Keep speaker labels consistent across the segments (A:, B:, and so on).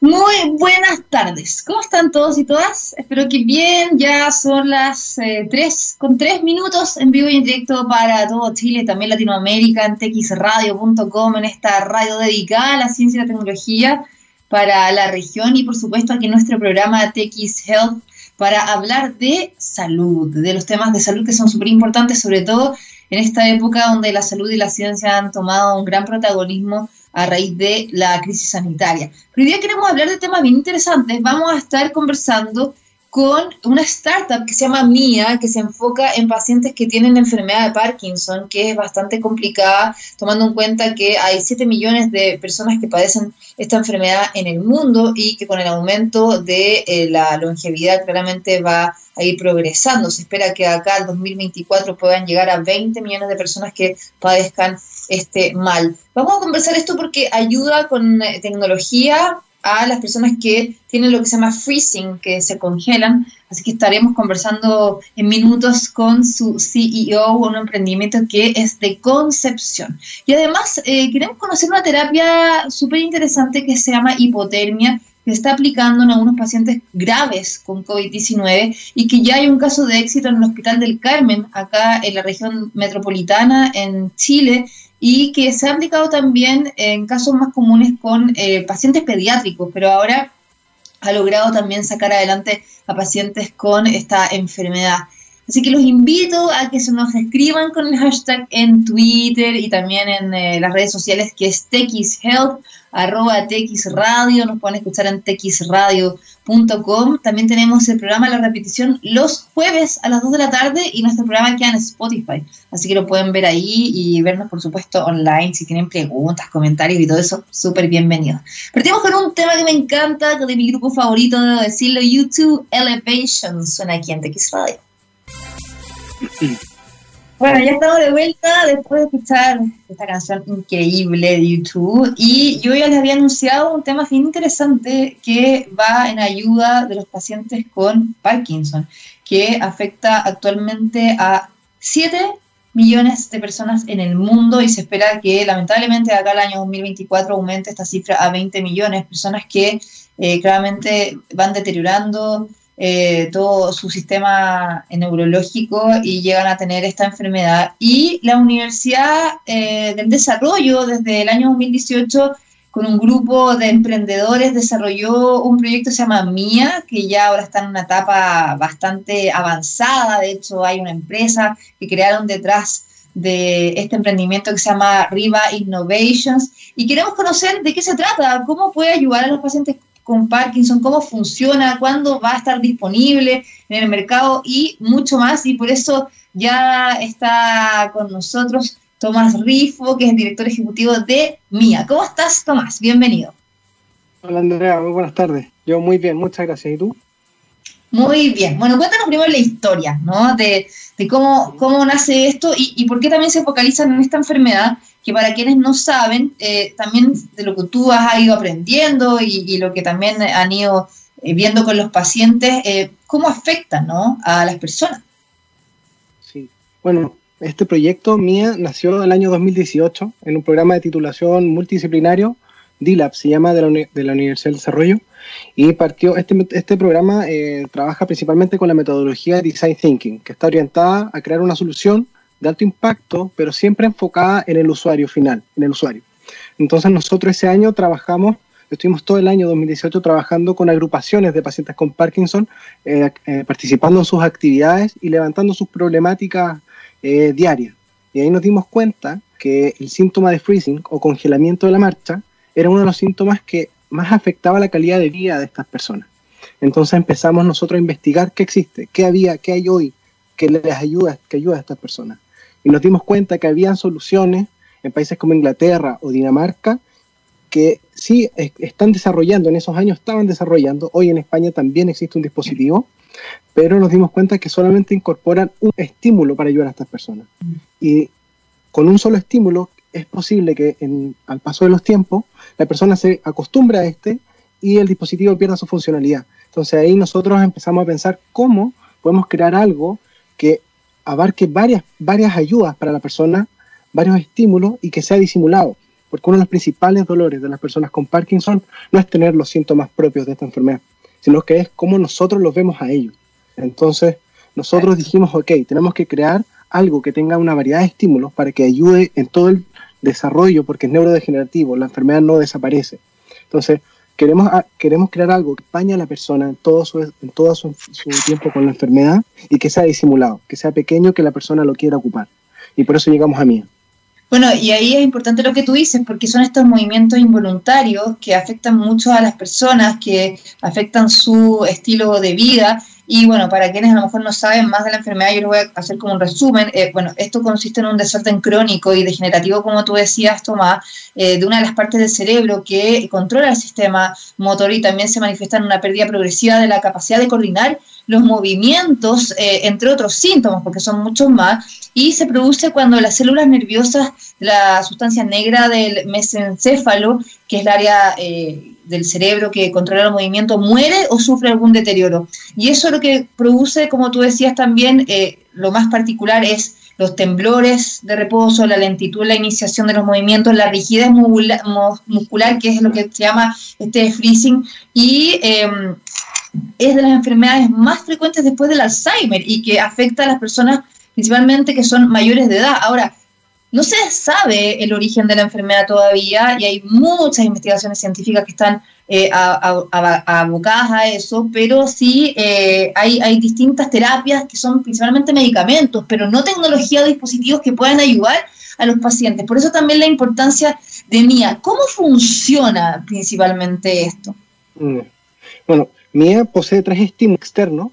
A: Muy buenas tardes. ¿Cómo están todos y todas? Espero que bien. Ya son las eh, 3 con 3 minutos en vivo y en directo para todo Chile, también Latinoamérica, en txradio.com, en esta radio dedicada a la ciencia y la tecnología para la región y por supuesto aquí en nuestro programa TX Health para hablar de salud, de los temas de salud que son súper importantes, sobre todo en esta época donde la salud y la ciencia han tomado un gran protagonismo a raíz de la crisis sanitaria. Pero hoy día queremos hablar de temas bien interesantes. Vamos a estar conversando con una startup que se llama Mia, que se enfoca en pacientes que tienen enfermedad de Parkinson, que es bastante complicada, tomando en cuenta que hay 7 millones de personas que padecen esta enfermedad en el mundo y que con el aumento de eh, la longevidad claramente va a ir progresando. Se espera que acá al 2024 puedan llegar a 20 millones de personas que padezcan este mal. Vamos a conversar esto porque ayuda con eh, tecnología a las personas que tienen lo que se llama freezing, que se congelan. Así que estaremos conversando en minutos con su CEO, un emprendimiento que es de concepción. Y además eh, queremos conocer una terapia súper interesante que se llama hipotermia, que está aplicando en algunos pacientes graves con COVID-19 y que ya hay un caso de éxito en el Hospital del Carmen, acá en la región metropolitana, en Chile, y que se ha aplicado también en casos más comunes con eh, pacientes pediátricos, pero ahora ha logrado también sacar adelante a pacientes con esta enfermedad. Así que los invito a que se nos escriban con el hashtag en Twitter y también en eh, las redes sociales que es TXHealth, arroba TXRadio, nos pueden escuchar en txradio.com. También tenemos el programa La Repetición los jueves a las 2 de la tarde y nuestro programa queda en Spotify. Así que lo pueden ver ahí y vernos, por supuesto, online. Si tienen preguntas, comentarios y todo eso, súper bienvenidos. Partimos con un tema que me encanta, de mi grupo favorito, debo decirlo, YouTube Elevation. Suena aquí en TX Radio. Bueno, ya estamos de vuelta después de escuchar esta canción increíble de YouTube. Y yo ya les había anunciado un tema bien interesante que va en ayuda de los pacientes con Parkinson, que afecta actualmente a 7 millones de personas en el mundo y se espera que lamentablemente de acá al año 2024 aumente esta cifra a 20 millones, personas que eh, claramente van deteriorando eh, todo su sistema neurológico y llegan a tener esta enfermedad. Y la Universidad eh, del Desarrollo, desde el año 2018, con un grupo de emprendedores, desarrolló un proyecto que se llama MIA, que ya ahora está en una etapa bastante avanzada. De hecho, hay una empresa que crearon detrás de este emprendimiento que se llama Riva Innovations y queremos conocer de qué se trata, cómo puede ayudar a los pacientes con Parkinson, cómo funciona, cuándo va a estar disponible en el mercado y mucho más. Y por eso ya está con nosotros Tomás Rifo, que es el director ejecutivo de MIA. ¿Cómo estás, Tomás? Bienvenido.
B: Hola, Andrea. Muy buenas tardes. Yo muy bien, muchas gracias. ¿Y tú?
A: Muy bien. Bueno, cuéntanos primero la historia, ¿no? De, cómo, cómo nace esto y, y, por qué también se focalizan en esta enfermedad que para quienes no saben, eh, también de lo que tú has ido aprendiendo y, lo que también han ido eh, viendo con los pacientes, eh, ¿cómo afecta ¿no? a las personas?
B: Sí, bueno, este proyecto MIA nació en el año 2018 en un programa de titulación multidisciplinario, DILAB, se llama, de la, de la Universidad del Desarrollo, y partió, este, este programa trabaja principalmente con la metodología Design Thinking, que está orientada a crear una solución de alto impacto, pero siempre enfocada en el usuario final, en el usuario. Entonces nosotros ese año trabajamos, estuvimos todo el año 2018 trabajando con agrupaciones de pacientes con Parkinson, eh, eh, participando en sus actividades y levantando sus problemáticas eh, diarias. Y ahí nos dimos cuenta que el síntoma de freezing o congelamiento de la marcha era uno de los síntomas que más afectaba la calidad de vida de estas personas. Entonces empezamos nosotros a investigar qué existe, qué había, qué hay hoy, que les ayuda, que ayuda a estas personas y nos dimos cuenta que habían soluciones en países como Inglaterra o Dinamarca que sí están desarrollando, en esos años estaban desarrollando, hoy en España también existe un dispositivo, pero nos dimos cuenta que solamente incorporan un estímulo para ayudar a estas personas. Y con un solo estímulo es posible que al paso de los tiempos la persona se acostumbre a este y el dispositivo pierda su funcionalidad. Entonces ahí nosotros empezamos a pensar cómo podemos crear algo abarque varias, varias ayudas para la persona, varios estímulos y que sea disimulado. porque uno de los principales dolores de las personas con Parkinson no es tener los síntomas propios de esta enfermedad, sino que es cómo nosotros los vemos a ellos. Entonces, nosotros dijimos, ok, tenemos que crear algo que tenga una variedad de estímulos para que ayude en todo el desarrollo, porque es neurodegenerativo, la enfermedad no desaparece. Entonces, queremos, queremos crear algo que acompañe a la persona en todo, su, en todo su, tiempo con la enfermedad y que sea disimulado, que sea pequeño, que la persona lo quiera ocupar. Y por eso llegamos a mí.
A: Bueno, y ahí es importante lo que tú dices, porque son estos movimientos involuntarios que afectan mucho a las personas, que afectan su estilo de vida y bueno, para quienes a lo mejor no saben más de la enfermedad, yo les voy a hacer como un resumen. Eh, bueno, esto consiste en un desorden crónico y degenerativo, como tú decías, Tomás, eh, de una de las partes del cerebro que controla el sistema motor y también se manifiesta en una pérdida progresiva de la capacidad de coordinar los movimientos, eh, entre otros síntomas, porque son muchos más, y se produce cuando las células nerviosas, la sustancia negra del mesencéfalo, que es el área del cerebro que controla el movimiento muere o sufre algún deterioro. Y eso lo que produce, como tú decías también, eh, lo más particular es los temblores de reposo, la lentitud, la iniciación de los movimientos, la rigidez muscular, que es lo que se llama este freezing, y em, es de las enfermedades más frecuentes después del Alzheimer y que afecta a las personas principalmente que son mayores de edad. Ahora, no se sabe el origen de la enfermedad todavía y hay muchas investigaciones científicas que están eh, abocadas a eso, pero sí eh, hay, distintas terapias que son principalmente medicamentos, pero no tecnología o dispositivos que puedan ayudar a los pacientes. Por eso también la importancia de MIA. ¿Cómo funciona principalmente esto?
B: Mm. Bueno, MIA posee tres estímulos externos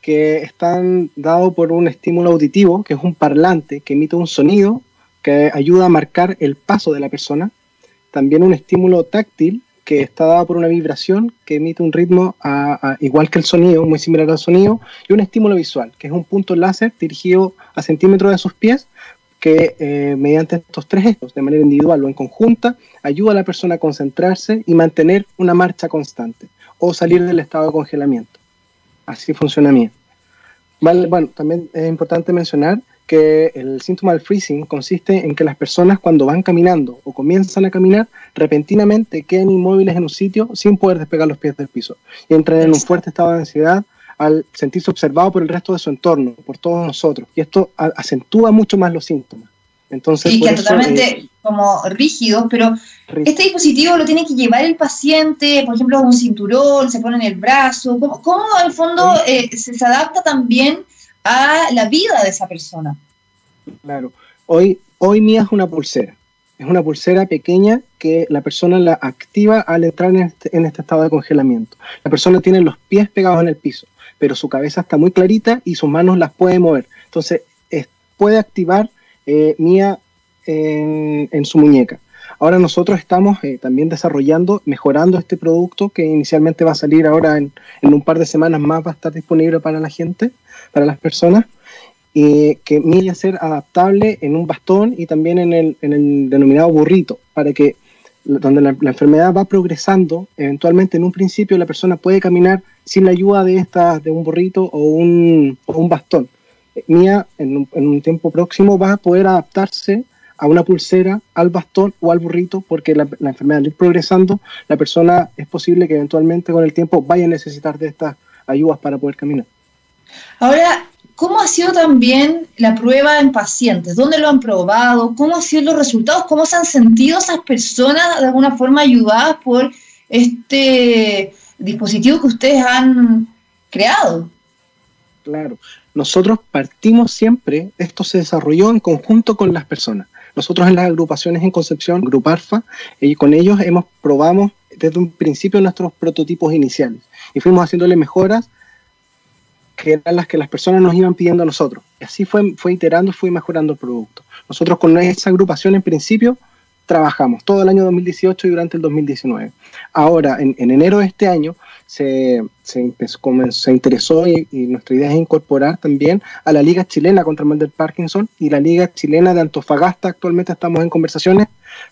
B: que están dados por un estímulo auditivo, que es un parlante que emite un sonido que ayuda a marcar el paso de la persona. También un estímulo táctil que está dado por una vibración que emite un ritmo igual que el sonido, muy similar al sonido, y un estímulo visual, que es un punto láser dirigido a centímetros de sus pies, que eh, mediante estos tres gestos, de manera individual o en conjunta, ayuda a la persona a concentrarse y mantener una marcha constante, o salir del estado de congelamiento. Así funciona bien. Vale, bueno, también es importante mencionar que el síntoma del freezing consiste en que las personas cuando van caminando o comienzan a caminar, repentinamente quedan inmóviles en un sitio sin poder despegar los pies del piso y entran en un fuerte estado de ansiedad al sentirse observado por el resto de su entorno, por todos nosotros. Y esto acentúa mucho más los síntomas. Entonces,
A: y que totalmente como rígidos, pero este dispositivo lo tiene que llevar el paciente, por ejemplo, un cinturón, se pone en el brazo. ¿Cómo, cómo el fondo eh, se, se adapta también a la vida de esa persona.
B: Claro. Hoy, hoy mía es una pulsera. Es una pulsera pequeña que la persona la activa al entrar en este, en este estado de congelamiento. La persona tiene los pies pegados en el piso, pero su cabeza está muy clarita y sus manos las puede mover. Entonces, puede activar eh, Mía en, su muñeca. Ahora nosotros estamos eh, también desarrollando, mejorando este producto que inicialmente va a salir ahora en, un par de semanas más, va a estar disponible para la gente para las personas, y que mire a ser adaptable en un bastón y también en el, en el denominado burrito, para que donde la, enfermedad va progresando, eventualmente en un principio la persona puede caminar sin la ayuda de, esta, de un burrito o un, o un bastón. Mía en un, en un, tiempo próximo va a poder adaptarse a una pulsera, al bastón o al burrito, porque la, la enfermedad al ir progresando, la persona es posible que eventualmente con el tiempo vaya a necesitar de estas ayudas para poder caminar.
A: Ahora, ¿cómo ha sido también la prueba en pacientes? ¿Dónde lo han probado? ¿Cómo han sido los resultados? ¿Cómo se han sentido esas personas de alguna forma ayudadas por este dispositivo que ustedes han creado?
B: Claro, nosotros partimos siempre, esto se desarrolló en conjunto con las personas. Nosotros en las agrupaciones en Concepción, Grupo Arfa, y con ellos hemos probamos desde un principio nuestros prototipos iniciales y fuimos haciéndole mejoras que eran las que las personas nos iban pidiendo a nosotros. Y así fue, fue iterando, fue mejorando el producto. Nosotros con esa agrupación en principio trabajamos todo el año 2018 y durante el 2019. Ahora, en, enero de este año, se, se, se interesó y, nuestra idea es incorporar también a la Liga Chilena contra el mal del Parkinson y la Liga Chilena de Antofagasta. Actualmente estamos en conversaciones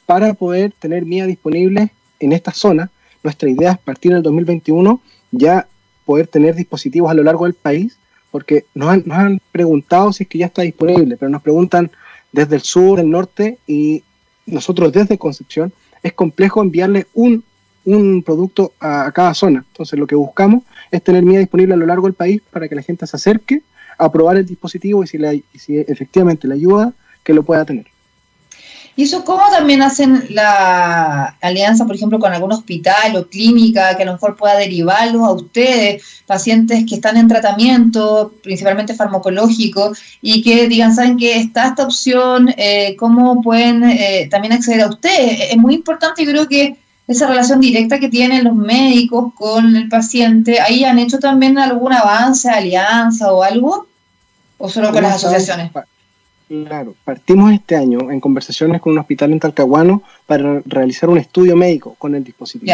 B: para poder tener MIA disponible en esta zona. Nuestra idea es partir en el 2021 ya poder tener dispositivos a lo largo del país, porque nos han, preguntado si es que ya está disponible, pero nos preguntan desde el sur, el norte, y, nosotros desde Concepción es complejo enviarle un, un producto a, cada zona. Entonces lo que buscamos es tener MIA disponible a lo largo del país para que la gente se acerque a probar el dispositivo y si, y si efectivamente le ayuda, que lo pueda tener.
A: ¿Y eso cómo también hacen la alianza, por ejemplo, con algún hospital o clínica que a lo mejor pueda derivarlos a ustedes, pacientes que están en tratamiento, principalmente farmacológico, y que digan, saben que está esta opción, eh, cómo pueden eh, también acceder a ustedes? Es muy importante, yo creo que esa relación directa que tienen los médicos con el paciente, ¿ahí han hecho también algún avance, alianza o algo? ¿O solo con las asociaciones?
B: Claro, partimos este año en conversaciones con un hospital en Talcahuano para realizar un estudio médico con el dispositivo.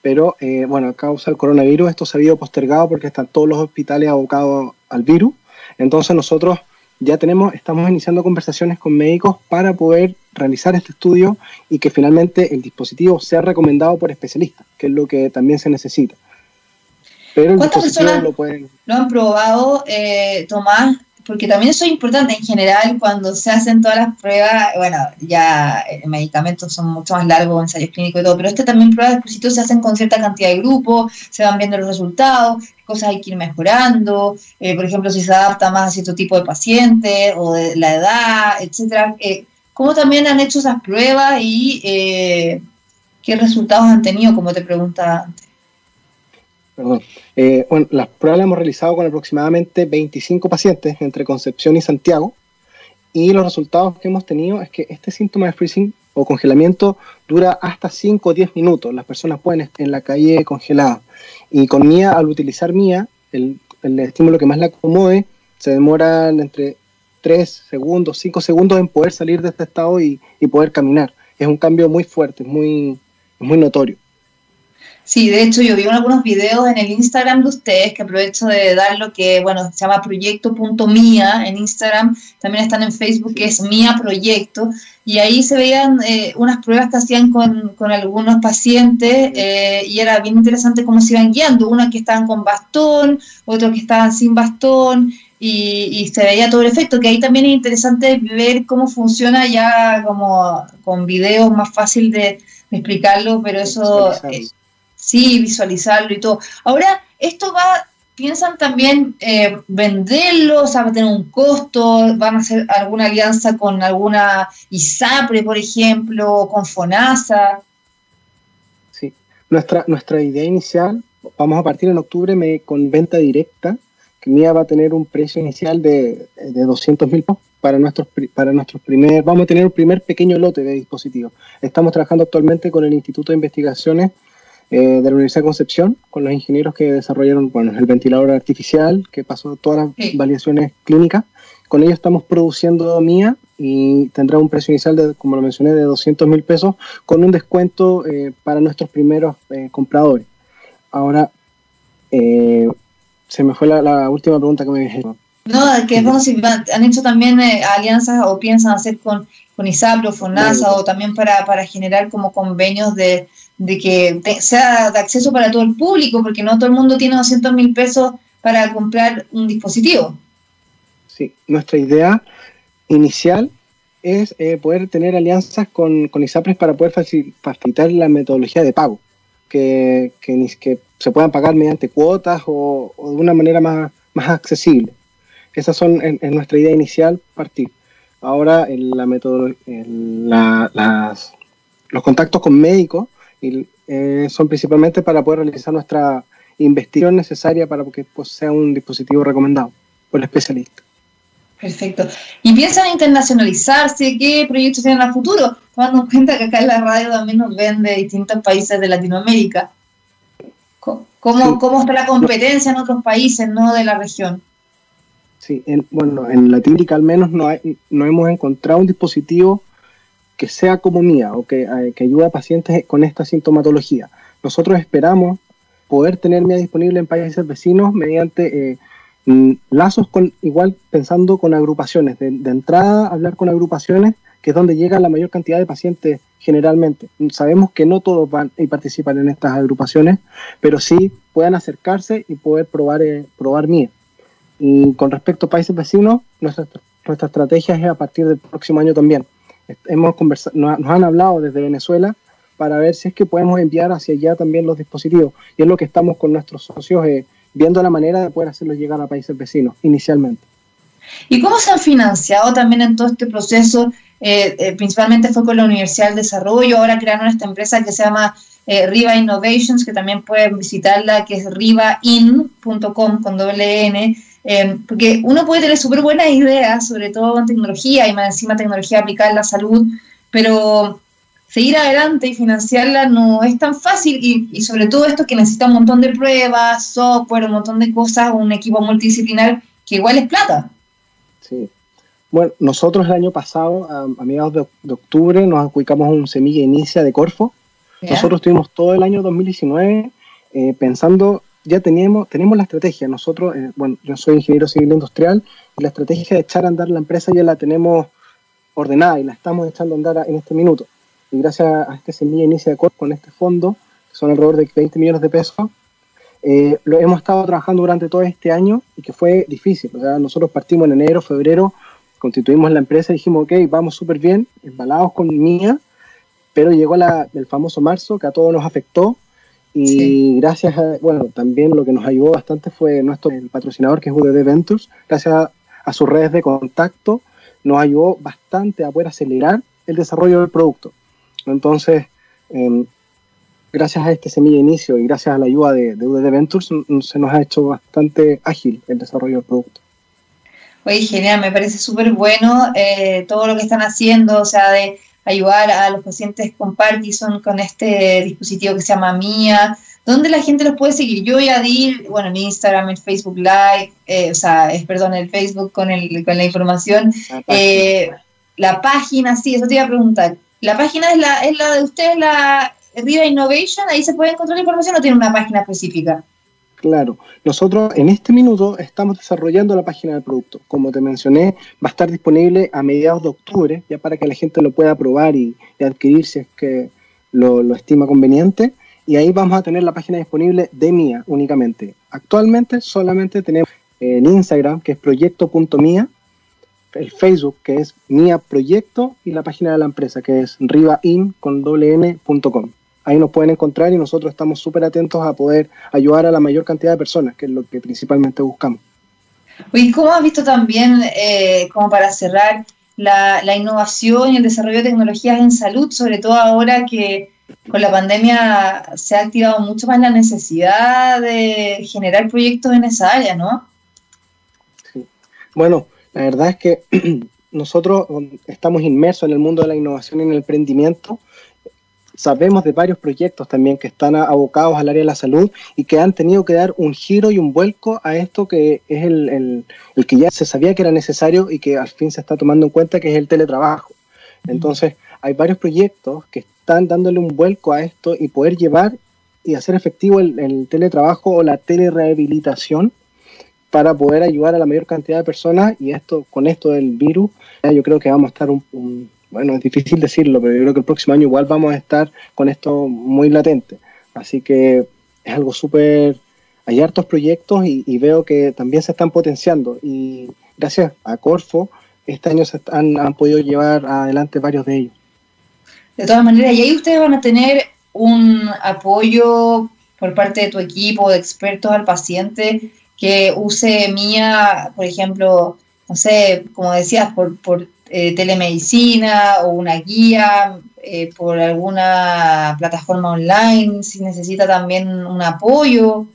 B: Pero, eh, bueno, a causa del coronavirus esto se ha habido postergado porque están todos los hospitales abocados al virus. Entonces nosotros ya tenemos, estamos iniciando conversaciones con médicos para poder realizar este estudio y que finalmente el dispositivo sea recomendado por especialistas, que es lo que también se necesita.
A: Pero el dispositivo lo pueden... Lo han probado, eh, Tomás, porque también eso es importante en general cuando se hacen todas las pruebas, bueno, ya eh, medicamentos son mucho más largos, ensayos clínicos y todo, pero este también pruebas de dispositivos se hacen con cierta cantidad de grupos, se van viendo los resultados, cosas hay que ir mejorando, eh, por ejemplo, si se adapta más a cierto tipo de paciente o de la edad, etcétera. Eh, ¿Cómo también han hecho esas pruebas y qué resultados han tenido, como te preguntaba antes?
B: Eh, bueno, las pruebas las hemos realizado con aproximadamente 25 pacientes entre Concepción y Santiago y los resultados que hemos tenido es que este síntoma de freezing o congelamiento dura hasta 5 o 10 minutos. Las personas pueden estar en la calle congelada. Y con MIA, al utilizar MIA, el, estímulo que más la acomode, se demoran entre 3 segundos, 5 segundos en poder salir de este estado y, poder caminar. Es un cambio muy fuerte, muy, muy notorio.
A: Sí, de hecho yo vi algunos videos en el Instagram de ustedes que aprovecho de dar lo que, bueno, se llama proyecto.mía en Instagram, también están en Facebook que es Mía Proyecto, y ahí se veían eh, unas pruebas que hacían con, algunos pacientes eh, y era bien interesante cómo se iban guiando, unos que estaban con bastón, otros que estaban sin bastón, y, se veía todo el efecto, que ahí también es interesante ver cómo funciona ya como con videos más fácil de, explicarlo, pero eso... Sí, visualizarlo y todo. Ahora, esto va, piensan también eh, venderlo, o va a tener un costo, van a hacer alguna alianza con alguna ISAPRE, por ejemplo, con FONASA.
B: Sí, nuestra, nuestra idea inicial, vamos a partir en octubre con venta directa, que MIA va a tener un precio inicial de, de 200 mil para nuestros, para nuestros primer, vamos a tener un primer pequeño lote de dispositivos. Estamos trabajando actualmente con el Instituto de Investigaciones eh, de la Universidad de Concepción, con los ingenieros que desarrollaron bueno, el ventilador artificial, que pasó todas las validaciones clínicas. Con ellos estamos produciendo MIA y tendrá un precio inicial, de, como lo mencioné, de 200 mil pesos, con un descuento eh, para nuestros primeros eh, compradores. Ahora, se me fue la, última pregunta que me dijeron.
A: No, que es si han hecho también alianzas o piensan hacer con, con ISAPRO, FONASA o también para, para generar como convenios de, de que sea de acceso para todo el público, porque no todo el mundo tiene 200 mil pesos para comprar un dispositivo.
B: Sí, nuestra idea inicial es eh, poder tener alianzas con, con ISAPRES para poder facilitar la metodología de pago, que, que, se puedan pagar mediante cuotas o, de una manera más, más accesible. Esas son en, nuestra idea inicial partir. Ahora en la en las, los contactos con médicos y, eh, son principalmente para poder realizar nuestra investigación necesaria para que pues, sea un dispositivo recomendado por el especialista.
A: Perfecto. ¿Y piensan internacionalizarse? ¿Qué proyectos tienen a futuro? Tomando en cuenta que acá en la radio también nos ven de distintos países de Latinoamérica. ¿Cómo, cómo está la competencia en otros países, no de la región?
B: Sí, bueno, en Latinoamérica al menos no, hay, no hemos encontrado un dispositivo que sea como mía o que, eh, que ayude a pacientes con esta sintomatología. Nosotros esperamos poder tener mía disponible en países vecinos mediante eh, lazos con, igual pensando con agrupaciones, de, entrada hablar con agrupaciones, que es donde llega la mayor cantidad de pacientes generalmente. Sabemos que no todos van y participan en estas agrupaciones, pero sí puedan acercarse y poder probar, eh, probar mía. Y con respecto a países vecinos, nuestra, nuestra estrategia es a partir del próximo año también hemos conversado, nos, han hablado desde Venezuela para ver si es que podemos enviar hacia allá también los dispositivos. Y es lo que estamos con nuestros socios eh, viendo la manera de poder hacerlos llegar a países vecinos inicialmente.
A: ¿Y cómo se han financiado también en todo este proceso? Eh, eh, principalmente fue con la Universidad del Desarrollo, ahora crearon esta empresa que se llama Riva Innovations, que también pueden visitarla, que es rivain.com con doble N, porque uno puede tener súper buenas ideas, sobre todo en tecnología y más encima tecnología aplicada en la salud, pero seguir adelante y financiarla no es tan fácil y, y, sobre todo esto que necesita un montón de pruebas, software, un montón de cosas, un equipo multidisciplinar que igual es plata.
B: Sí. Bueno, nosotros el año pasado, a, mediados de, octubre, nos adjudicamos un semilla inicia de Corfo. Nosotros tuvimos todo el año 2019 eh, pensando, ya teníamos, tenemos la estrategia. Nosotros, eh, bueno, yo soy ingeniero civil industrial y la estrategia de echar a andar la empresa ya la tenemos ordenada y la estamos echando a andar en este minuto. Y gracias a este semilla inicia Corfo, con este fondo, que son alrededor de 20 millones de pesos, eh, lo hemos estado trabajando durante todo este año y que fue difícil. O sea, nosotros partimos en enero, febrero, constituimos la empresa y dijimos, ok, vamos súper bien, embalados con mía, pero llegó la, el famoso marzo que a todos nos afectó y gracias a, bueno, también lo que nos ayudó bastante fue nuestro patrocinador que es UDD Ventures, gracias a, a, sus redes de contacto, nos ayudó bastante a poder acelerar el desarrollo del producto. Entonces, eh, gracias a este semilla inicio y gracias a la ayuda de, de UDD Ventures, se nos ha hecho bastante ágil el desarrollo del producto.
A: Oye, genial, me parece súper bueno eh, todo lo que están haciendo, o sea, de ayudar a los pacientes con Parkinson con este dispositivo que se llama MIA. ¿Dónde la gente los puede seguir? Yo ya di, bueno, en Instagram, en Facebook Live, eh, o sea, es, perdón, en Facebook con, el, con la información. La página. Eh, la página, sí, eso te iba a preguntar. ¿La página es la, es la de ustedes, la Riva Innovation, ahí se puede encontrar la información o tiene una página específica?
B: Claro, nosotros en este minuto estamos desarrollando la página del producto. Como te mencioné, va a estar disponible a mediados de octubre, ya para que la gente lo pueda probar y, adquirir si es que lo, estima conveniente. Y ahí vamos a tener la página disponible de Mía únicamente. Actualmente solamente tenemos el Instagram, que es proyecto.mía, el Facebook, que es Mía Proyecto, y la página de la empresa, que es rivain con ahí nos pueden encontrar y nosotros estamos súper atentos a poder ayudar a la mayor cantidad de personas, que es lo que principalmente buscamos.
A: Oye, ¿cómo has visto también, eh, como para cerrar, la, la, innovación y el desarrollo de tecnologías en salud, sobre todo ahora que con la pandemia se ha activado mucho más la necesidad de generar proyectos en esa área, ¿no?
B: Sí. Bueno, la verdad es que nosotros estamos inmersos en el mundo de la innovación y en el emprendimiento sabemos de varios proyectos también que están abocados al área de la salud y que han tenido que dar un giro y un vuelco a esto que es el, que ya se sabía que era necesario y que al fin se está tomando en cuenta, que es el teletrabajo. Entonces, hay varios proyectos que están dándole un vuelco a esto y poder llevar y hacer efectivo el, el teletrabajo o la telerehabilitación para poder ayudar a la mayor cantidad de personas y esto con esto del virus yo creo que vamos a estar un bueno, es difícil decirlo, pero yo creo que el próximo año igual vamos a estar con esto muy latente. Así que es algo súper... Hay hartos proyectos y, veo que también se están potenciando y gracias a Corfo este año se han, podido llevar adelante varios de ellos.
A: De todas maneras, y ahí ustedes van a tener un apoyo por parte de tu equipo de expertos al paciente que use mía, por ejemplo, no sé, como decías, por, por eh, telemedicina o una guía eh, por alguna plataforma online, si necesita también un apoyo.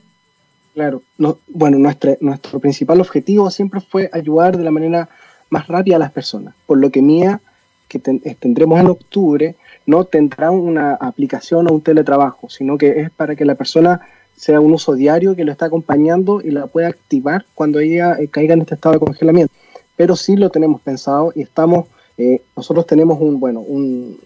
B: Claro, no, bueno, nuestro, nuestro principal objetivo siempre fue ayudar de la manera más rápida a las personas, por lo que Mía, que eh, tendremos en octubre, no tendrá una aplicación o un teletrabajo, sino que es para que la persona sea un uso diario que lo está acompañando y la pueda activar cuando ella caiga en este estado de congelamiento pero sí lo tenemos pensado y estamos, eh, nosotros tenemos un, bueno, un,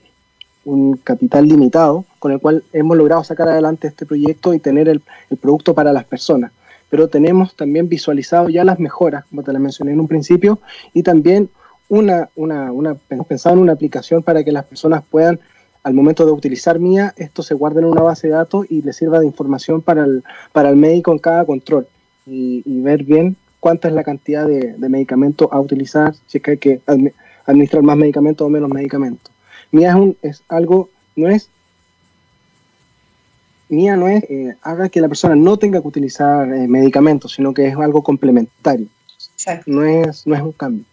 B: un, capital limitado con el cual hemos logrado sacar adelante este proyecto y tener el, el, producto para las personas. Pero tenemos también visualizado ya las mejoras, como te las mencioné en un principio, y también una, una, una, pensado en una aplicación para que las personas puedan, al momento de utilizar MIA, esto se guarde en una base de datos y le sirva de información para el, para el médico en cada control y ver bien cuánta es la cantidad de, de medicamento a utilizar, si es que hay que administrar más medicamentos o menos medicamentos. Mía es, un, es algo, no es mía no es eh, haga que la persona no tenga que utilizar eh, medicamentos, sino que es algo complementario. Exacto. No es, no es un cambio.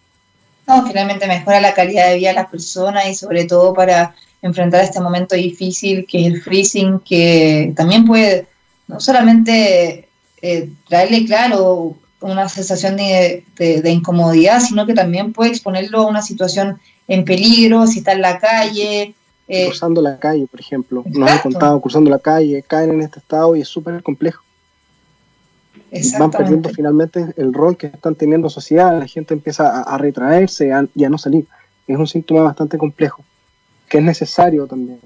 A: No, finalmente mejora la calidad de vida de las personas y sobre todo para enfrentar este momento difícil que es el freezing, que también puede no solamente eh, traerle, claro, una sensación de, de, incomodidad, sino que también puede exponerlo a una situación en peligro, si está en la calle,
B: eh, cruzando la calle, por ejemplo. Nos han contado cruzando la calle, caen en este estado y es súper complejo. Van perdiendo finalmente el rol que están teniendo sociedad, la gente empieza a, retraerse y a no salir. Es un síntoma bastante complejo, que es necesario también.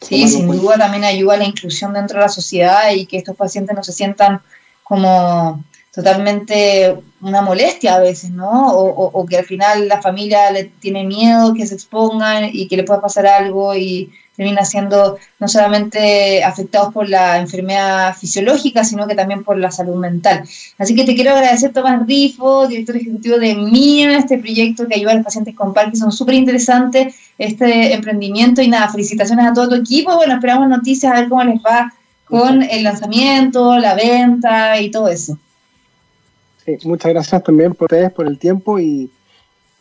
A: Sí, sin duda también ayuda a la inclusión dentro de la sociedad y que estos pacientes no se sientan como totalmente una molestia a veces, ¿no? O, que al final la familia le tiene miedo que se expongan y que le pueda pasar algo y termina siendo no solamente afectados por la enfermedad fisiológica, sino que también por la salud mental. Así que te quiero agradecer, Tomás Rifo, director ejecutivo de MIA, este proyecto que ayuda a los pacientes con Parkinson, súper interesante este emprendimiento y nada, felicitaciones a todo tu equipo. Bueno, esperamos noticias a ver cómo les va con el lanzamiento, la venta y todo eso
B: muchas gracias también por ustedes, por el tiempo y,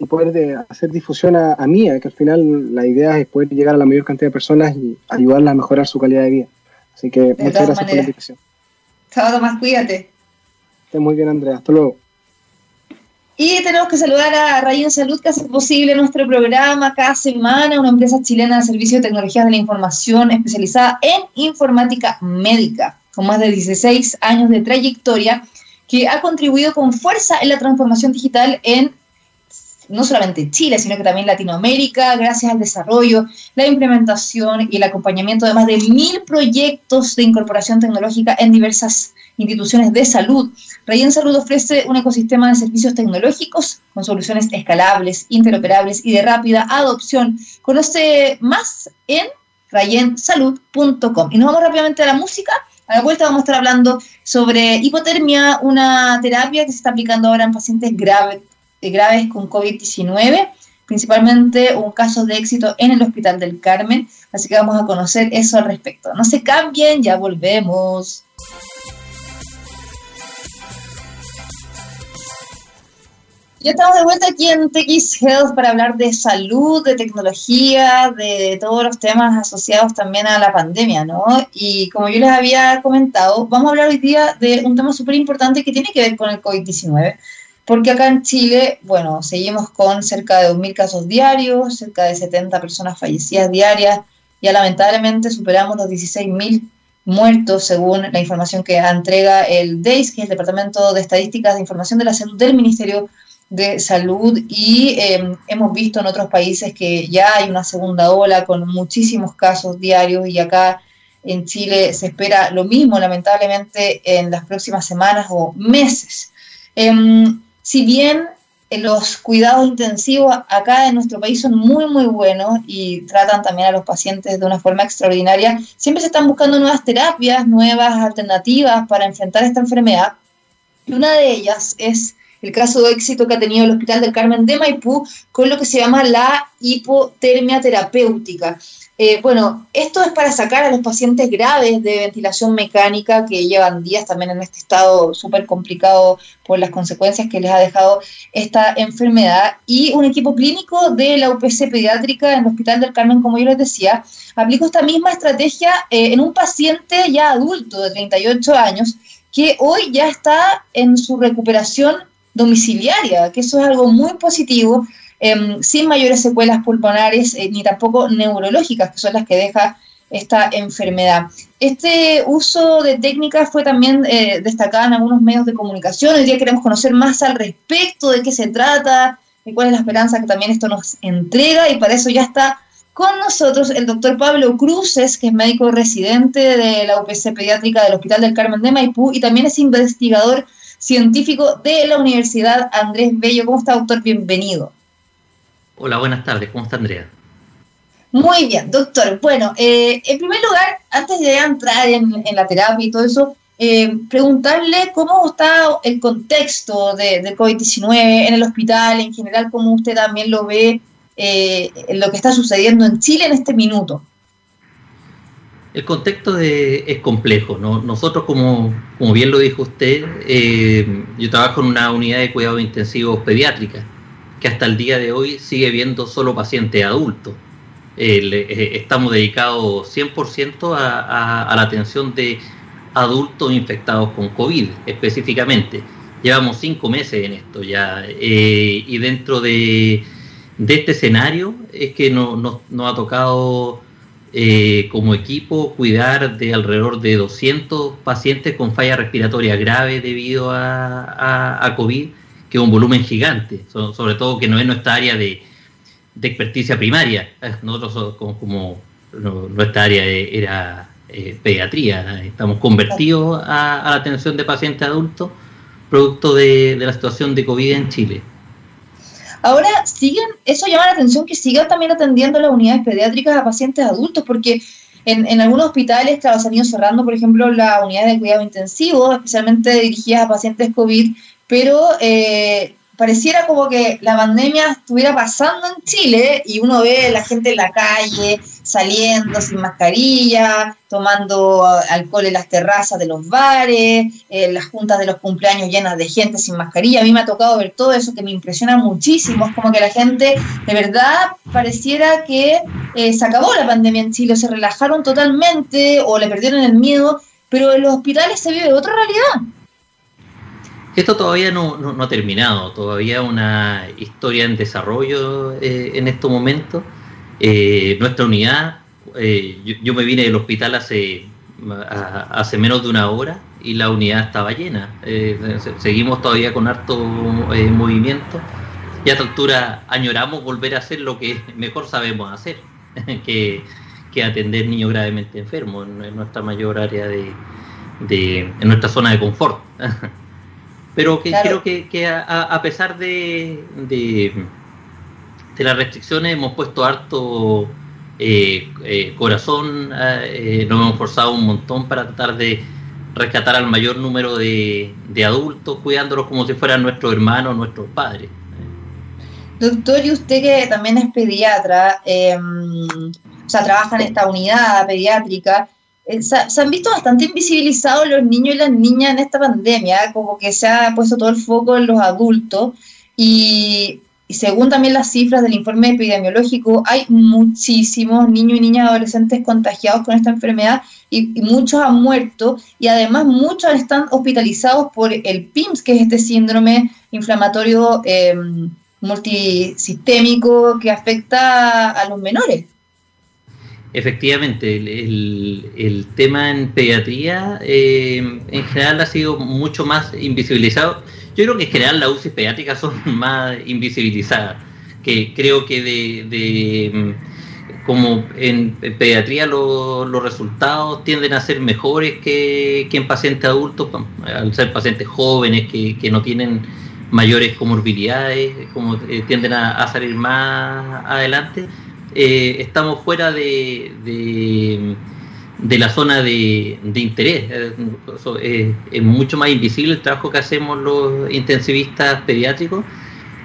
B: poder hacer difusión a, a Mía, que al final la idea es poder llegar a la mayor cantidad de personas y ayudarla a mejorar su calidad de vida. Así que muchas gracias por la invitación.
A: Chao, Tomás, cuídate.
B: Esté muy bien, Andrea. Hasta luego.
A: Y tenemos que saludar a Rayon Salud, que hace posible nuestro programa cada semana, una empresa chilena de servicio de tecnologías de la información especializada en informática médica, con más de 16 años de trayectoria que ha contribuido con fuerza en la transformación digital en no solamente Chile, sino que también Latinoamérica, gracias al desarrollo, la implementación y el acompañamiento de más de mil proyectos de incorporación tecnológica en diversas instituciones de salud. Rayen Salud ofrece un ecosistema de servicios tecnológicos con soluciones escalables, interoperables y de rápida adopción. Conoce más en rayensalud.com. Y nos vamos rápidamente a la música a la vuelta vamos a estar hablando sobre hipotermia, una terapia que se está aplicando ahora en pacientes graves, eh, graves con COVID-19, principalmente un caso de éxito en el Hospital del Carmen, así que vamos a conocer eso al respecto. No se cambien, ya volvemos. Ya estamos de vuelta aquí en TX Health para hablar de salud, de tecnología, de todos los temas asociados también a la pandemia, ¿no? Y como yo les había comentado, vamos a hablar hoy día de un tema súper importante que tiene que ver con el COVID-19, porque acá en Chile, bueno, seguimos con cerca de 2.000 casos diarios, cerca de 70 personas fallecidas diarias, ya lamentablemente superamos los 16.000 muertos según la información que entrega el DEIS, que es el Departamento de Estadísticas de Información de la Salud del Ministerio de salud y em, hemos visto en otros países que ya hay una segunda ola con muchísimos casos diarios y acá en Chile se espera lo mismo, lamentablemente, en las próximas semanas o meses. Em, si bien eh, los cuidados intensivos acá en nuestro país son muy, muy buenos y tratan también a los pacientes de una forma extraordinaria, siempre se están buscando nuevas terapias, nuevas alternativas para enfrentar esta enfermedad. Y una de ellas es el caso de éxito que ha tenido el Hospital del Carmen de Maipú con lo que se llama la hipotermia terapéutica. Eh, bueno, esto es para sacar a los pacientes graves de ventilación mecánica que llevan días también en este estado súper complicado por las consecuencias que les ha dejado esta enfermedad. Y un equipo clínico de la UPC pediátrica en el Hospital del Carmen, como yo les decía, aplicó esta misma estrategia eh, en un paciente ya adulto de 38 años que hoy ya está en su recuperación domiciliaria, que eso es algo muy positivo, em, sin mayores secuelas pulmonares eh, ni tampoco neurológicas, que son las que deja esta enfermedad. Este uso de técnicas fue también eh, destacado en algunos medios de comunicación. Hoy día queremos conocer más al respecto de qué se trata, y cuál es la esperanza que también esto nos entrega, y para eso ya está con nosotros el doctor Pablo Cruces, que es médico residente de la UPC pediátrica del Hospital del Carmen de Maipú y también es investigador científico de la Universidad Andrés Bello. ¿Cómo está, doctor? Bienvenido.
C: Hola, buenas tardes. ¿Cómo está, Andrea?
A: Muy bien, doctor. Bueno, eh, en primer lugar, antes de entrar en, la terapia y todo eso, eh, preguntarle cómo está el contexto de, de COVID-19 en el hospital, en general, cómo usted también lo ve, eh, lo que está sucediendo en Chile en este minuto.
C: El contexto es complejo. ¿no? Nosotros, como, bien lo dijo usted, eh, yo trabajo en una unidad de cuidados intensivos pediátrica, que hasta el día de hoy sigue viendo solo pacientes adultos. Eh, estamos dedicados 100% a, la atención de adultos infectados con COVID específicamente. Llevamos cinco meses en esto ya eh, y dentro de, este escenario es que nos no, ha tocado eh, como equipo cuidar de alrededor de 200 pacientes con falla respiratoria grave debido a, COVID, que es un volumen gigante, sobre todo que no es nuestra área de, experticia primaria. Nosotros como, nuestra área era eh, pediatría, estamos convertidos a, la atención de pacientes adultos producto de la situación de COVID en Chile.
A: Ahora siguen, eso llama la atención que sigan también atendiendo las unidades pediátricas a pacientes adultos, porque en, en algunos hospitales, claro, se han ido cerrando, por ejemplo, las unidades de cuidado intensivo, especialmente dirigidas a pacientes COVID, pero eh, pareciera como que la pandemia estuviera pasando en Chile y uno ve a la gente en la calle saliendo sin mascarilla, tomando alcohol en las terrazas de los bares, en las juntas de los cumpleaños llenas de gente sin mascarilla. A mí me ha tocado ver todo eso que me impresiona muchísimo. Es como que la gente de verdad pareciera que eh, se acabó la pandemia en Chile, se relajaron totalmente o le perdieron el miedo, pero en los hospitales se vive otra realidad.
C: Esto todavía no, ha terminado, todavía una historia en desarrollo eh, en estos momentos. Eh, nuestra unidad, eh, yo, me vine del hospital hace, menos de una hora y la unidad estaba llena. seguimos todavía con harto movimiento y a esta altura añoramos volver a hacer lo que mejor sabemos hacer, que, que atender niños gravemente enfermos en, nuestra mayor área de, de en nuestra zona de confort. Pero que creo que, a, pesar de, de, las restricciones hemos puesto harto eh, eh, corazón, eh, nos hemos forzado un montón para tratar de rescatar al mayor número de, adultos, cuidándolos como si fueran nuestros hermanos, nuestros padres.
A: Doctor, y usted que también es pediatra, o sea, trabaja en esta unidad pediátrica, eh, se, han visto bastante invisibilizados los niños y las niñas en esta pandemia, como que se ha puesto todo el foco en los adultos y, según también las cifras del informe epidemiológico, hay muchísimos niños y niñas adolescentes contagiados con esta enfermedad y, muchos han muerto y además muchos están hospitalizados por el PIMS, que es este síndrome inflamatorio em, multisistémico que afecta a los menores.
C: Efectivamente, el, tema en pediatría eh, en general ha sido mucho más invisibilizado. Yo creo que en general las UCI pediátricas son más invisibilizadas, que creo que de, mm, como en, pediatría los resultados tienden a ser mejores que, en pacientes adultos, al ser pacientes jóvenes que, no tienen mayores comorbilidades, como eh, tienden a salir más adelante eh, estamos fuera de, de, la zona de, interés. Eh, es mucho más invisible el trabajo que hacemos los intensivistas pediátricos.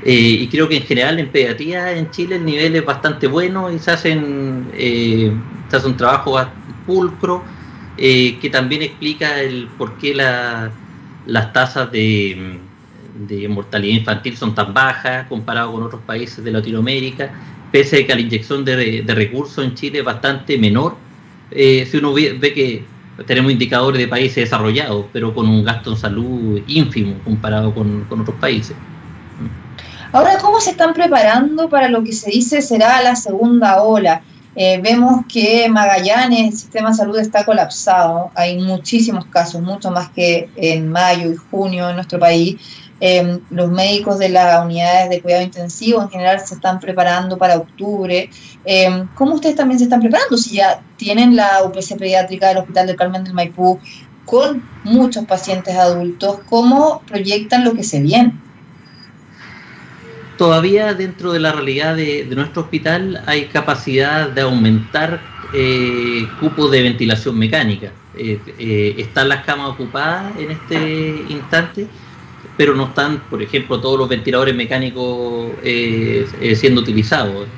C: Eh, y creo que en general en pediatría en Chile el nivel es bastante bueno y se hacen se hace un trabajo pulcro que también explica el por qué las tasas de, de mortalidad infantil son tan bajas comparado con otros países de Latinoamérica pese a que la inyección de, recursos en Chile es bastante menor, eh, si uno ve, que tenemos indicadores de países desarrollados, pero con un gasto en salud ínfimo comparado con, otros países.
A: Ahora, ¿cómo se están preparando para lo que se dice será la segunda ola? Eh, vemos que Magallanes, el sistema de salud está colapsado. Hay muchísimos casos, mucho más que en mayo y junio en nuestro país. Em, los médicos de las unidades de cuidado intensivo en general se están preparando para octubre. Eh, ¿Cómo ustedes también se están preparando? Si ya tienen la UPC pediátrica del Hospital del Carmen del Maipú con muchos pacientes adultos, ¿cómo proyectan lo que se viene?
C: Todavía dentro de la realidad de, nuestro hospital hay capacidad de aumentar eh, cupos de ventilación mecánica están las camas ocupadas en este instante, pero no están, por ejemplo, todos los ventiladores mecánicos siendo utilizados.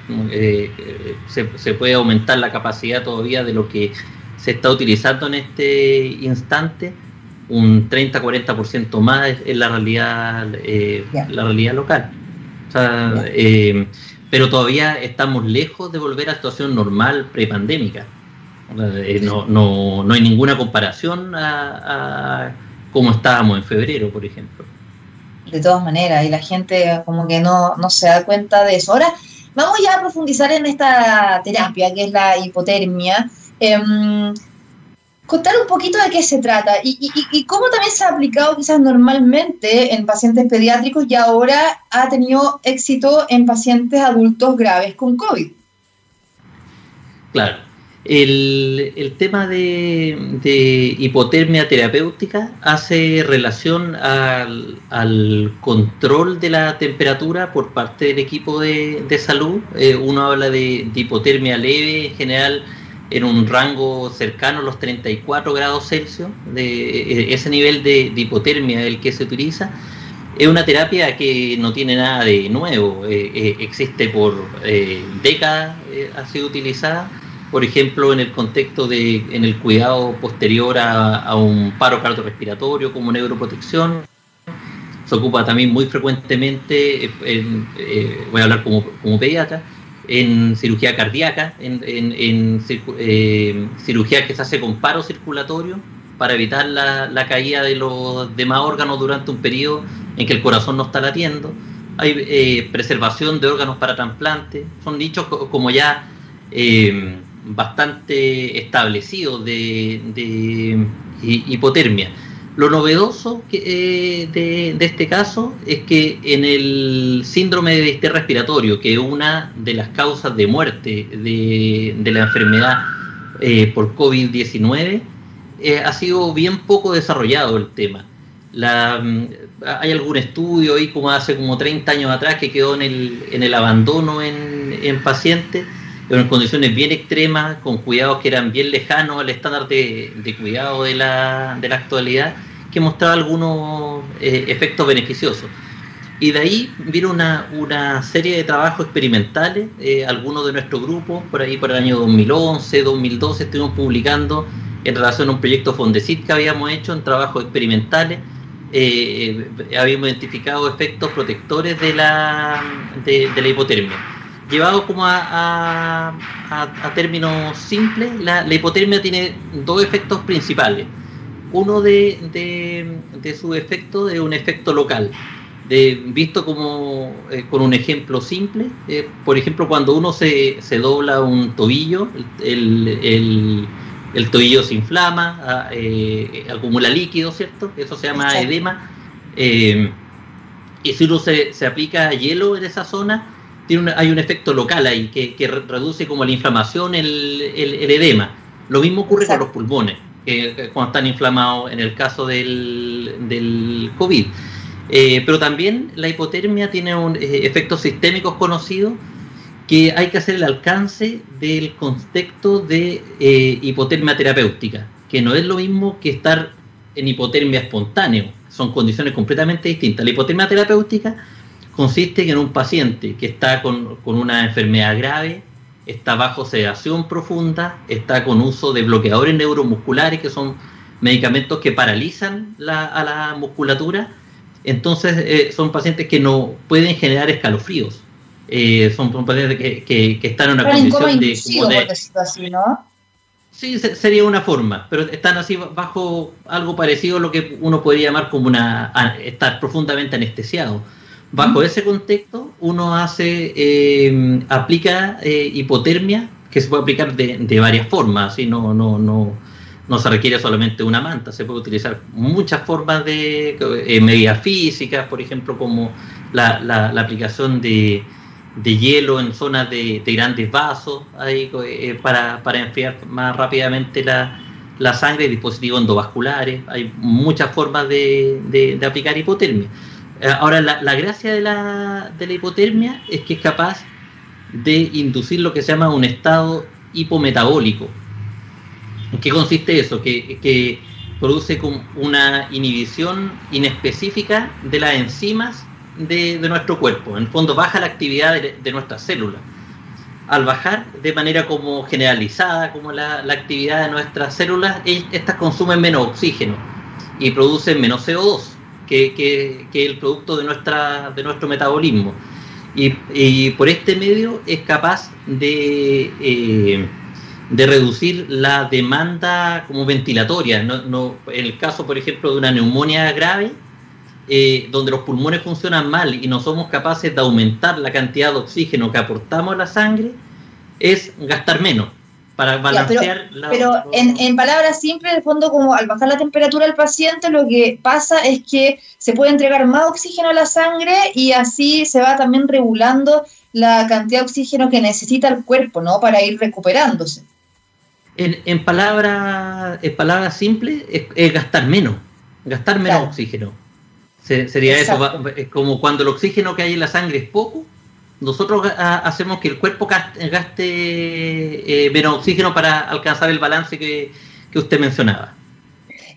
C: Se, se, puede aumentar la capacidad todavía de lo que se está utilizando en este instante un 30-40% más en la realidad, eh, la realidad local. Eh, pero todavía estamos lejos de volver a la situación normal prepandémica. Eh, no, no, no hay ninguna comparación a, a cómo estábamos en febrero, por ejemplo.
A: De todas maneras, y la gente como que no, no se da cuenta de eso. Ahora, vamos ya a profundizar en esta terapia, que es la hipotermia. Em, contar un poquito de qué se trata y, cómo también se ha aplicado quizás normalmente en pacientes pediátricos y ahora ha tenido éxito en pacientes adultos graves con COVID.
C: Claro. El, tema de, hipotermia terapéutica hace relación al, control de la temperatura por parte del equipo de, salud. Eh, uno habla de, de hipotermia leve, en general en un rango cercano a los 34 grados Celsius, de ese nivel de, hipotermia el que se utiliza. Es una terapia que no tiene nada de nuevo, eh, eh, existe por décadas, ha sido utilizada, por ejemplo, en el contexto de, en el cuidado posterior a, un paro cardiorrespiratorio como neuroprotección, se ocupa también muy frecuentemente, voy a hablar como, como pediatra, en cirugía cardíaca, en, eh, cirugía que se hace con paro circulatorio para evitar la, caída de los demás órganos durante un periodo en que el corazón no está latiendo. Hay eh, preservación de órganos para trasplante. Son nichos como ya eh, bastante establecidos de hipotermia. Lo novedoso eh, de, este caso es que en el síndrome de distrés respiratorio, que es una de las causas de muerte de, la enfermedad eh, por COVID-19, eh, ha sido bien poco desarrollado el tema. Mm, hay algún estudio ahí como hace como 30 años atrás que quedó en el, en el abandono en, en pacientes pero en condiciones bien extremas, con cuidados que eran bien lejanos al estándar de, cuidado de la, de la, actualidad, que mostraba algunos eh, efectos beneficiosos. Y de ahí vino una, una serie de trabajos experimentales, eh, algunos de nuestro grupo, por ahí por el año 2011, 2012, estuvimos publicando en relación a un proyecto Fondesit que habíamos hecho en trabajos experimentales. Eh, habíamos identificado efectos protectores de la, de la hipotermia llevado como a, términos simples, la, hipotermia tiene dos efectos principales. Uno de, de, sus efectos es un efecto local, de, visto como eh, con un ejemplo simple. Eh, por ejemplo, cuando uno se, dobla un tobillo, el, tobillo se inflama, ah, eh, acumula líquido, ¿cierto? Eso se llama edema. y si uno se, se aplica hielo en esa zona, hay un efecto local ahí que, reduce como la inflamación, el, edema. Lo mismo ocurre con los pulmones, cuando están inflamados en el caso del, COVID. Eh, pero también la hipotermia tiene un, eh, efectos sistémicos conocidos que hay que hacer el alcance del contexto de eh, hipotermia terapéutica, que no es lo mismo que estar en hipotermia espontánea, son condiciones completamente distintas. La hipotermia terapéutica consiste en un paciente que está con, una enfermedad grave, está bajo sedación profunda, está con uso de bloqueadores neuromusculares, que son medicamentos que paralizan a la musculatura. Entonces eh, son pacientes que no pueden generar escalofríos. Eh, son, pacientes que, están en una condición de... así, ¿no? Sí, sería una forma, pero están así bajo algo parecido a lo que uno podría llamar como una estar profundamente anestesiado. Bajo ese contexto, uno hace, eh, aplica eh, hipotermia, que se puede aplicar de, varias formas, ¿sí? no, no, no, no se requiere solamente una manta, se puede utilizar muchas formas de eh, medidas físicas, por ejemplo, como la, la, aplicación de, de, hielo en zonas de, grandes vasos ahí, para, para, enfriar más rápidamente la, la sangre, dispositivos endovasculares, hay muchas formas de, de aplicar hipotermia. Eh, ahora, la, gracia de la, de la, hipotermia es que es capaz de inducir lo que se llama un estado hipometabólico. ¿En qué consiste eso? Que, produce una inhibición inespecífica de las enzimas de, nuestro cuerpo. En fondo baja la actividad de, nuestras células. Al bajar de manera como generalizada, como la, actividad de nuestras células, estas consumen menos oxígeno y producen menos CO2, que, es el producto de, nuestra, de nuestro metabolismo. Y, por este medio es capaz de, eh, de reducir la demanda como ventilatoria. No, en el caso, por ejemplo, de una neumonía grave, eh, donde los pulmones funcionan mal y no somos capaces de aumentar la cantidad de oxígeno que aportamos a la sangre, es gastar menos para balancear
A: pero, pero en, palabras simples, de fondo, como al bajar la temperatura del paciente, lo que pasa es que se puede entregar más oxígeno a la sangre y así se va también regulando la cantidad de oxígeno que necesita el cuerpo, ¿no? Para ir recuperándose.
C: En, en palabras en palabras simples, es, gastar menos, gastar menos oxígeno. sería eso, es como cuando el oxígeno que hay en la sangre es poco, nosotros hacemos que el cuerpo gaste eh, menos oxígeno para alcanzar el balance que, usted mencionaba.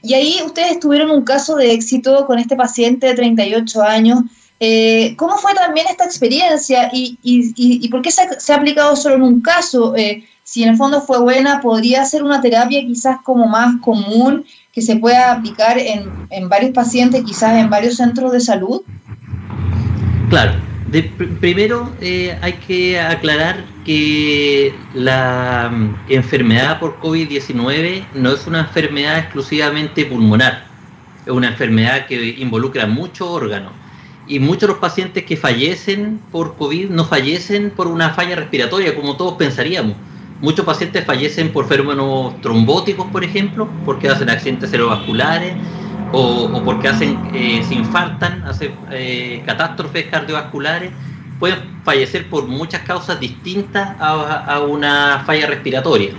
A: Y ahí ustedes tuvieron un caso de éxito con este paciente de 38 años. Eh, ¿Cómo fue también esta experiencia y, y, por qué se ha, aplicado solo en un caso? Eh, si en el fondo fue buena, ¿podría ser una terapia quizás como más común que se pueda aplicar en, en varios pacientes, quizás en varios centros de salud?
C: Claro, primero eh, hay que aclarar que la mm, enfermedad por COVID-19 no es una enfermedad exclusivamente pulmonar, es una enfermedad que involucra muchos órganos. Y muchos de los pacientes que fallecen por COVID no fallecen por una falla respiratoria, como todos pensaríamos. Muchos pacientes fallecen por fenómenos trombóticos, por ejemplo, porque hacen accidentes cerebrovasculares, o, porque hacen, eh, se infartan, hacen eh, catástrofes cardiovasculares, pueden fallecer por muchas causas distintas a, una falla respiratoria.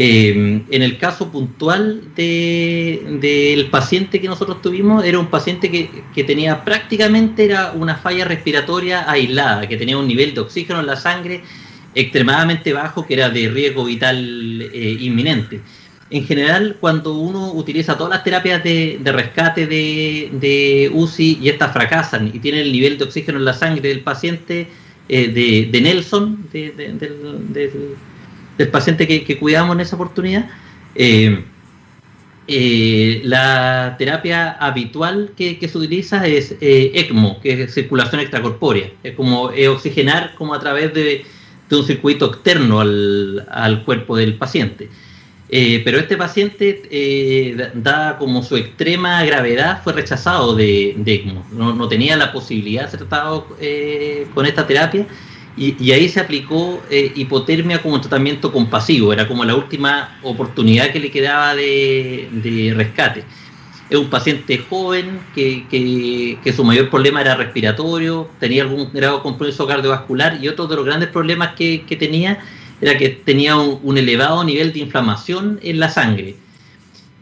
C: Eh, en el caso puntual del paciente que nosotros tuvimos, era un paciente que, tenía prácticamente era una falla respiratoria aislada, que tenía un nivel de oxígeno en la sangre extremadamente bajo, que era de riesgo vital inminente en general, cuando uno utiliza todas las terapias de, rescate de, UCI y estas fracasan y tiene el nivel de oxígeno en la sangre del paciente, eh, de, Nelson, del, paciente que, cuidamos en esa oportunidad, eh, eh, la terapia habitual que, se utiliza es ECMO, que es circulación extracorpórea. Es como oxigenar como a través de, un circuito externo al cuerpo del paciente. Eh, pero este paciente, eh, dada como su extrema gravedad, fue rechazado de, ECMO. No, tenía la posibilidad de ser tratado eh, con esta terapia y, ahí se aplicó eh, hipotermia como tratamiento compasivo. Era como la última oportunidad que le quedaba de, rescate. Es un paciente joven que, su mayor problema era respiratorio, tenía algún grado de compromiso cardiovascular y otro de los grandes problemas que tenía era que tenía un, elevado nivel de inflamación en la sangre.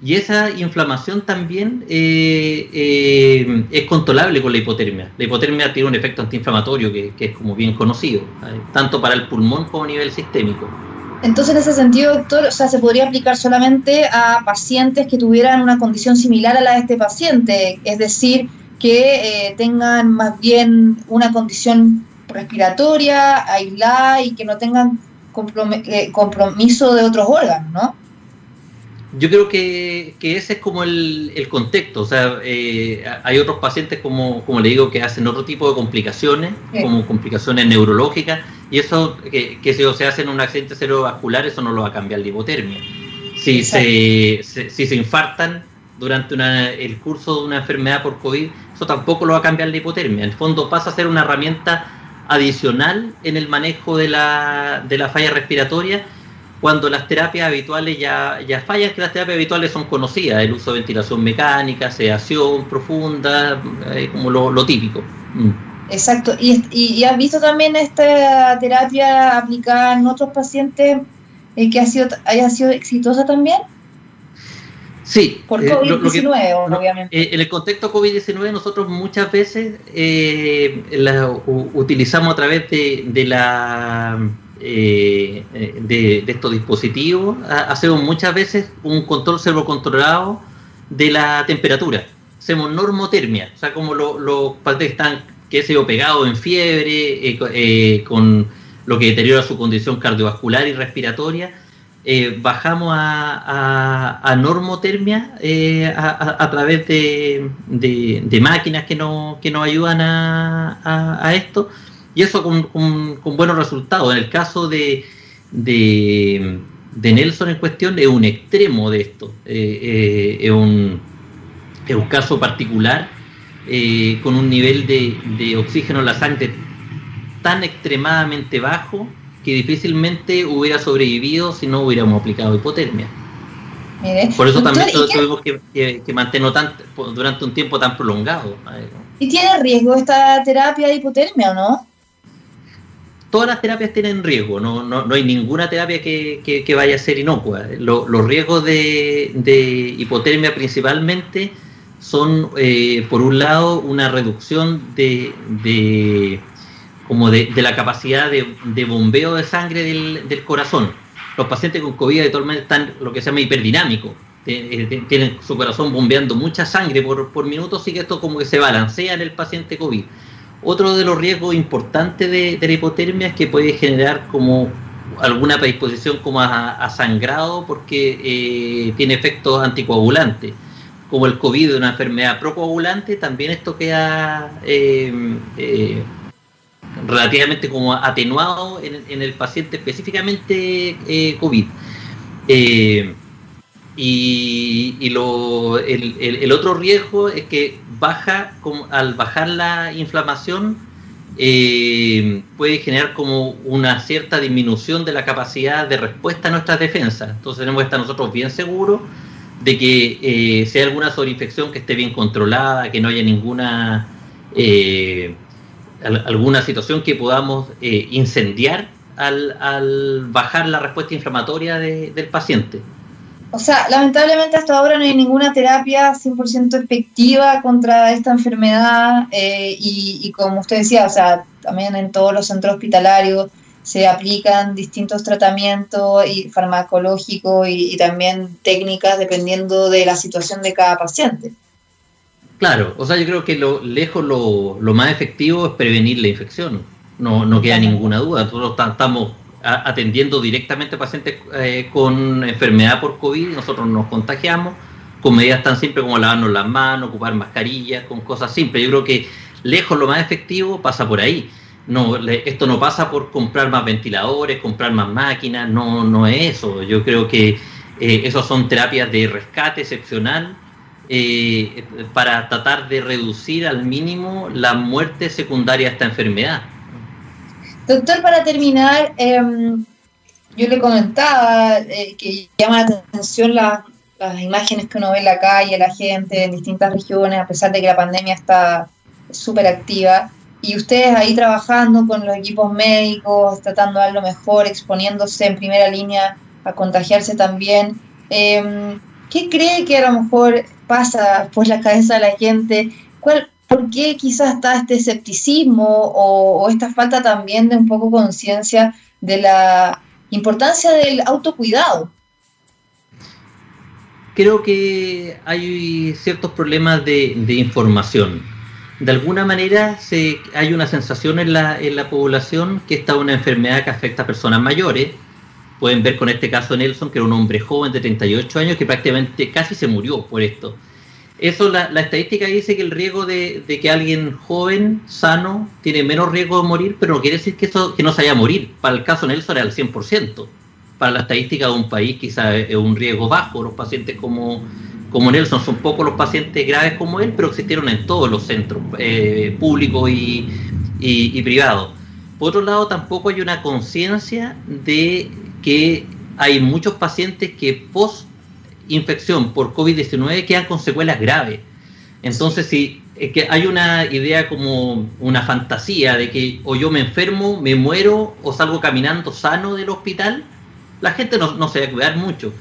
C: Y esa inflamación también eh, eh, es controlable con la hipotermia. La hipotermia tiene un efecto antiinflamatorio que, es como bien conocido, tanto para el pulmón como a nivel sistémico.
A: Entonces, en ese sentido, doctor, o sea, se podría aplicar solamente a pacientes que tuvieran una condición similar a la de este paciente, es decir, que eh, tengan más bien una condición respiratoria aislada y que no tengan compromiso de otros órganos, ¿no?
C: Yo creo que, ese es como el, contexto, o sea, eh, hay otros pacientes, como, como le digo, que hacen otro tipo de complicaciones, como complicaciones neurológicas, y eso, que, que si se hacen un accidente cerebrovascular, eso no lo va a cambiar la hipotermia. Si se, si se infartan durante el curso de una enfermedad por COVID, eso tampoco lo va a cambiar la hipotermia. En el fondo pasa a ser una herramienta adicional en el manejo de la, de la falla respiratoria cuando las terapias habituales ya, ya fallan, que las terapias habituales son conocidas, el uso de ventilación mecánica, sedación profunda, eh, como lo, típico.
A: Mm. Exacto, ¿Y, y, has visto también esta terapia aplicada en otros pacientes eh, que ha sido, haya sido exitosa también?
C: Sí.
A: Por eh, COVID-19, obviamente.
C: Eh, en el contexto COVID-19 nosotros muchas veces eh, la, utilizamos a través de, la eh, de, estos dispositivos, hacemos muchas veces un control servocontrolado de la temperatura. Hacemos normotermia, o sea, como los pacientes están, que se pegados en fiebre, con lo que deteriora su condición cardiovascular y respiratoria, bajamos a, normotermia a, través de, máquinas que, no, que nos ayudan a, esto y eso con, buenos resultados. En el caso de, Nelson en cuestión es un extremo de esto, eh, eh, es, un, caso particular eh, con un nivel de, oxígeno en la sangre tan extremadamente bajo que difícilmente hubiera sobrevivido si no hubiéramos aplicado hipotermia. Por eso también tuvimos que, que, mantenerlo tan, durante un tiempo tan prolongado.
A: ¿Y tiene riesgo esta terapia de hipotermia o no?
C: todas las terapias tienen riesgo, no, no, hay ninguna terapia que, vaya a ser inocua. los riesgos de, hipotermia principalmente son, eh, por un lado, una reducción de, como de, la capacidad de, bombeo de sangre del, corazón. Los pacientes con COVID habitualmente están lo que se llama hiperdinámico, eh, tienen su corazón bombeando mucha sangre por, por minuto, así que esto como que se balancea en el paciente COVID. Otro de los riesgos importantes de, la hipotermia es que puede generar como alguna predisposición como a, sangrado porque eh, tiene efectos anticoagulantes. Como el COVID de una enfermedad procoagulante, también esto queda eh, relativamente como atenuado en, el paciente específicamente COVID. Y, lo, el, otro riesgo es que baja, al bajar la inflamación, eh, puede generar como una cierta disminución de la capacidad de respuesta a nuestras defensas. Entonces tenemos que estar nosotros bien seguros de que eh, sea alguna sobreinfección que esté bien controlada, que no haya ninguna eh, alguna situación que podamos incendiar al, al, bajar la respuesta inflamatoria del paciente.
A: O sea, lamentablemente hasta ahora no hay ninguna terapia 100% efectiva contra esta enfermedad eh, y, como usted decía, o sea, también en todos los centros hospitalarios se aplican distintos tratamientos y farmacológicos y, también técnicas dependiendo de la situación de cada paciente.
C: Claro, o sea, yo creo que lo lejos lo, lo más efectivo es prevenir la infección. No, no queda ninguna duda. Nosotros estamos atendiendo directamente a pacientes eh, con enfermedad por COVID, nosotros nos contagiamos con medidas tan simples como lavarnos las manos, ocupar mascarillas, con cosas simples. Yo creo que lejos lo más efectivo pasa por ahí. No, esto no pasa por comprar más ventiladores, comprar más máquinas, no, no es eso. Yo creo que eh, esas son terapias de rescate excepcional eh, para tratar de reducir al mínimo la muerte secundaria a esta enfermedad.
A: Doctor, para terminar, em, yo le comentaba eh, que llama la atención las imágenes que uno ve en la calle, la gente en distintas regiones, a pesar de que la pandemia está súper activa. Y ustedes ahí trabajando con los equipos médicos, tratando de dar lo mejor, exponiéndose en primera línea a contagiarse también. Em, ¿Qué cree que a lo mejor pasa por la cabeza de la gente? ¿Cuál, ¿Por qué quizás está este escepticismo o, esta falta también de un poco conciencia de la importancia del autocuidado?
C: Creo que hay ciertos problemas de, información. De alguna manera se, hay una sensación en la, en la población que esta es una enfermedad que afecta a personas mayores. Pueden ver con este caso de Nelson, que era un hombre joven de 38 años que prácticamente casi se murió por esto eso, la, estadística dice que el riesgo de, que alguien joven, sano, tiene menos riesgo de morir, pero no quiere decir que eso que no se vaya a morir. Para el caso Nelson era al 100%. Para la estadística de un país quizás es un riesgo bajo. Los pacientes como, como Nelson son pocos los pacientes graves como él, pero existieron en todos los centros eh, públicos y, y, y privados. Por otro lado, tampoco hay una conciencia de que hay muchos pacientes que post infección por COVID-19 quedan con secuelas graves. Entonces, si que hay una idea como una fantasía de que o yo me enfermo, me muero o salgo caminando sano del hospital, la gente no, se va a cuidar mucho.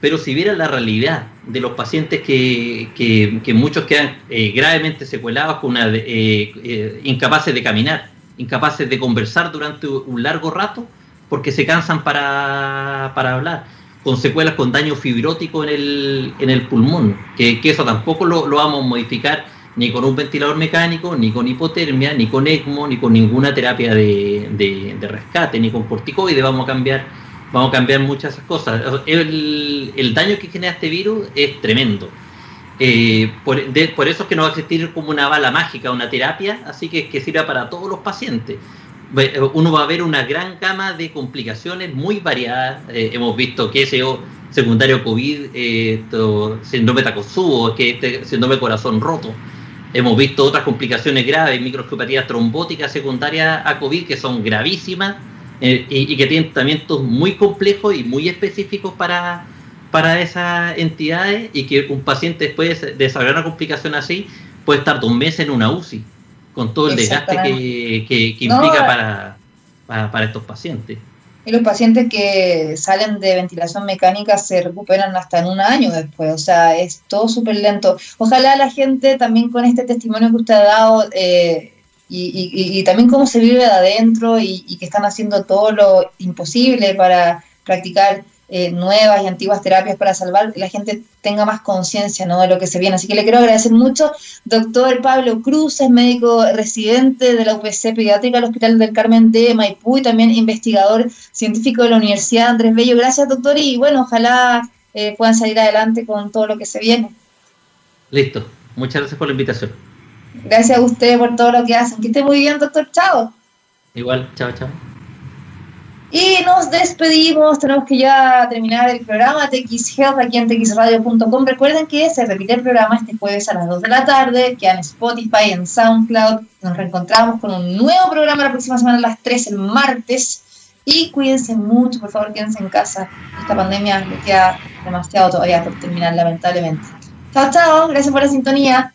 C: Pero si viera la realidad de los pacientes que, que, muchos quedan eh, gravemente secuelados, con una, eh, eh, incapaces de caminar, incapaces de conversar durante un largo rato, porque se cansan para, para hablar, con secuelas con daño fibrótico en el, en el pulmón, que, eso tampoco lo, lo, vamos a modificar ni con un ventilador mecánico, ni con hipotermia, ni con ECMO, ni con ninguna terapia de, de, rescate, ni con corticoide, vamos a cambiar, vamos a cambiar muchas cosas. El, el daño que genera este virus es tremendo. Eh, por, eso es que no va a existir como una bala mágica, una terapia, así que que sirva para todos los pacientes. Uno va a ver una gran gama de complicaciones muy variadas. Eh, hemos visto que ese secundario COVID, eh, síndrome Takotsubo, que este síndrome de corazón roto. Hemos visto otras complicaciones graves, microscopatías trombóticas secundarias a COVID, que son gravísimas y, y, que tienen tratamientos muy complejos y muy específicos para, para esas entidades y que un paciente después de desarrollar una complicación así puede estar dos meses en una UCI con todo el desgaste que, implica para, para, estos pacientes.
A: Y los pacientes que salen de ventilación mecánica se recuperan hasta en un año después, o sea, es todo súper lento. Ojalá la gente también con este testimonio que usted ha dado eh, y, y, también cómo se vive de adentro y que están haciendo todo lo imposible para practicar eh, nuevas y antiguas terapias para salvar, que la gente tenga más conciencia ¿no? de lo que se viene. Así que le quiero agradecer mucho, doctor Pablo Cruz, es médico residente de la UPC Pediátrica del Hospital del Carmen de Maipú y también investigador científico de la Universidad Andrés Bello. Gracias, doctor, y bueno, ojalá eh, puedan salir adelante con todo lo que se viene.
C: Listo, muchas gracias por la invitación.
A: Gracias a usted por todo lo que hacen. Que esté muy bien, doctor. Chao.
C: Igual, chao, chao.
A: Y nos despedimos, tenemos que ya terminar el programa TX Health aquí en txradio.com. Recuerden que se repite el programa este jueves a las 2 de la tarde, que en Spotify, en SoundCloud. Nos reencontramos con un nuevo programa la próxima semana a las 3 el martes. Y cuídense mucho, por favor, quédense en casa. Esta pandemia le queda demasiado todavía por terminar, lamentablemente. Chao, chao, gracias por la sintonía.